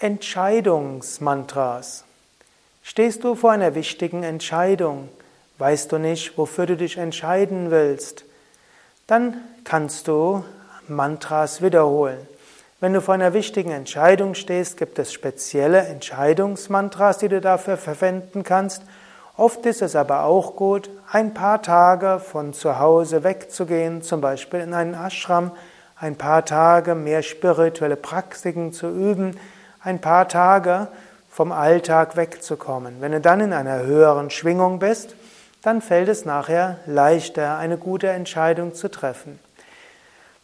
Entscheidungsmantras. Stehst du vor einer wichtigen Entscheidung, weißt du nicht, wofür du dich entscheiden willst, dann kannst du Mantras wiederholen. Wenn du vor einer wichtigen Entscheidung stehst, gibt es spezielle Entscheidungsmantras, die du dafür verwenden kannst. Oft ist es aber auch gut, ein paar Tage von zu Hause wegzugehen, zum Beispiel in einen Ashram, ein paar Tage mehr spirituelle Praktiken zu üben, ein paar Tage vom Alltag wegzukommen. Wenn du dann in einer höheren Schwingung bist, dann fällt es nachher leichter, eine gute Entscheidung zu treffen.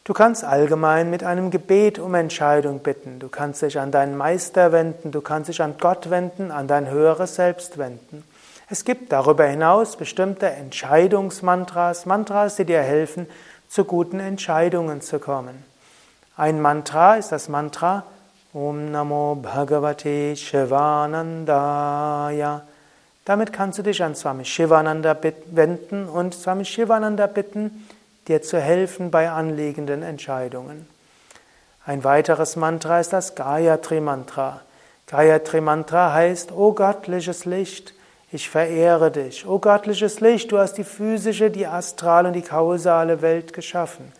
Du kannst allgemein mit einem Gebet um Entscheidung bitten. Du kannst dich an deinen Meister wenden, du kannst dich an Gott wenden, an dein höheres Selbst wenden. Es gibt darüber hinaus bestimmte Entscheidungsmantras, Mantras, die dir helfen, zu guten Entscheidungen zu kommen. Ein Mantra ist das Mantra Om Namo Bhagavate Shivanandaya. Damit kannst du dich an Swami Shivananda wenden und Swami Shivananda bitten, dir zu helfen bei anliegenden Entscheidungen. Ein weiteres Mantra ist das Gayatri Mantra. Gayatri Mantra heißt, O göttliches Licht, ich verehre dich. O göttliches Licht, du hast die physische, die astrale und die kausale Welt geschaffen.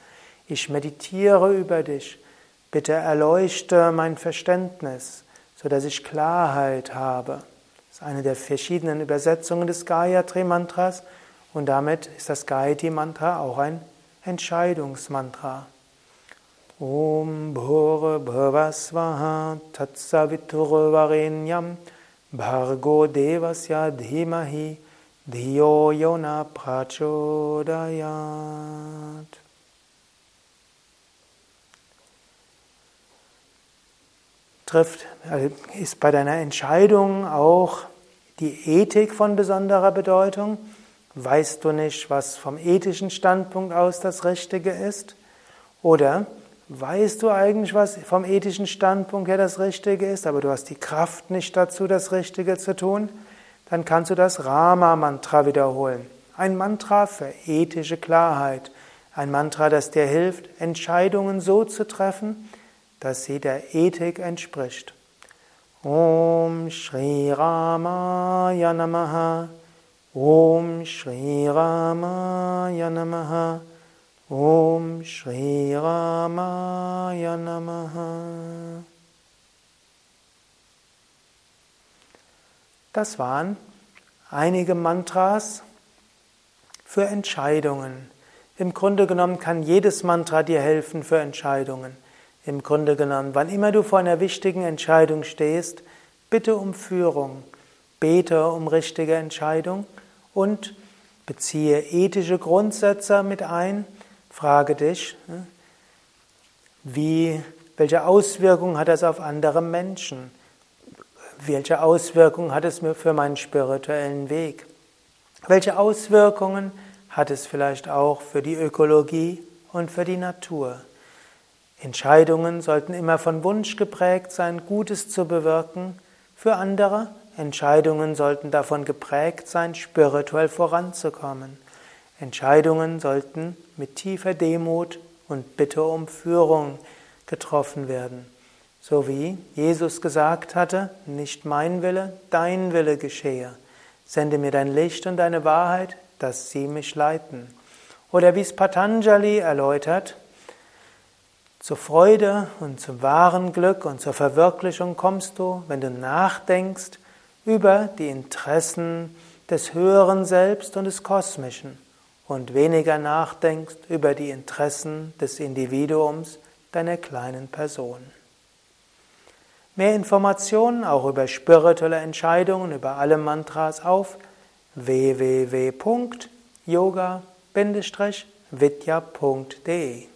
Ich meditiere über dich. Bitte erleuchte mein Verständnis, so dass ich Klarheit habe. Das ist eine der verschiedenen Übersetzungen des Gayatri Mantras und damit ist das Gayatri Mantra auch ein Entscheidungsmantra. Om Bhore Bhavasvaha Tatsaviturvarenyam Bhargo Devasya Dhimahi Dhiyo Yona Prachodayat. Trifft, ist bei deiner Entscheidung auch die Ethik von besonderer Bedeutung? Weißt du nicht, was vom ethischen Standpunkt aus das Richtige ist? Oder weißt du eigentlich, was vom ethischen Standpunkt her das Richtige ist, aber du hast die Kraft nicht dazu, das Richtige zu tun, dann kannst du das Rama-Mantra wiederholen. Ein Mantra für ethische Klarheit. Ein Mantra, das dir hilft, Entscheidungen so zu treffen, dass sie der Ethik entspricht. Om Shri Ramaya Namaha Om Shri Ramaya Namaha Om Shri Ramaya Namaha. Das waren einige Mantras für Entscheidungen. Im Grunde genommen kann jedes Mantra dir helfen für Entscheidungen. Im Grunde genommen, wann immer du vor einer wichtigen Entscheidung stehst, bitte um Führung, bete um richtige Entscheidung und beziehe ethische Grundsätze mit ein Frage dich, ne, wie, welche Auswirkungen hat das auf andere Menschen? Welche Auswirkungen hat es für meinen spirituellen Weg? Welche Auswirkungen hat es vielleicht auch für die Ökologie und für die Natur? Entscheidungen sollten immer von Wunsch geprägt sein, Gutes zu bewirken für andere. Entscheidungen sollten davon geprägt sein, spirituell voranzukommen. Entscheidungen sollten mit tiefer Demut und Bitte um Führung getroffen werden. So wie Jesus gesagt hatte, nicht mein Wille, dein Wille geschehe. Sende mir dein Licht und deine Wahrheit, dass sie mich leiten. Oder wie es Patanjali erläutert, zur Freude und zum wahren Glück und zur Verwirklichung kommst du, wenn du nachdenkst über die Interessen des höheren Selbst und des Kosmischen und weniger nachdenkst über die Interessen des Individuums, deiner kleinen Person. Mehr Informationen auch über spirituelle Entscheidungen, über alle Mantras auf www.yoga-vidya.de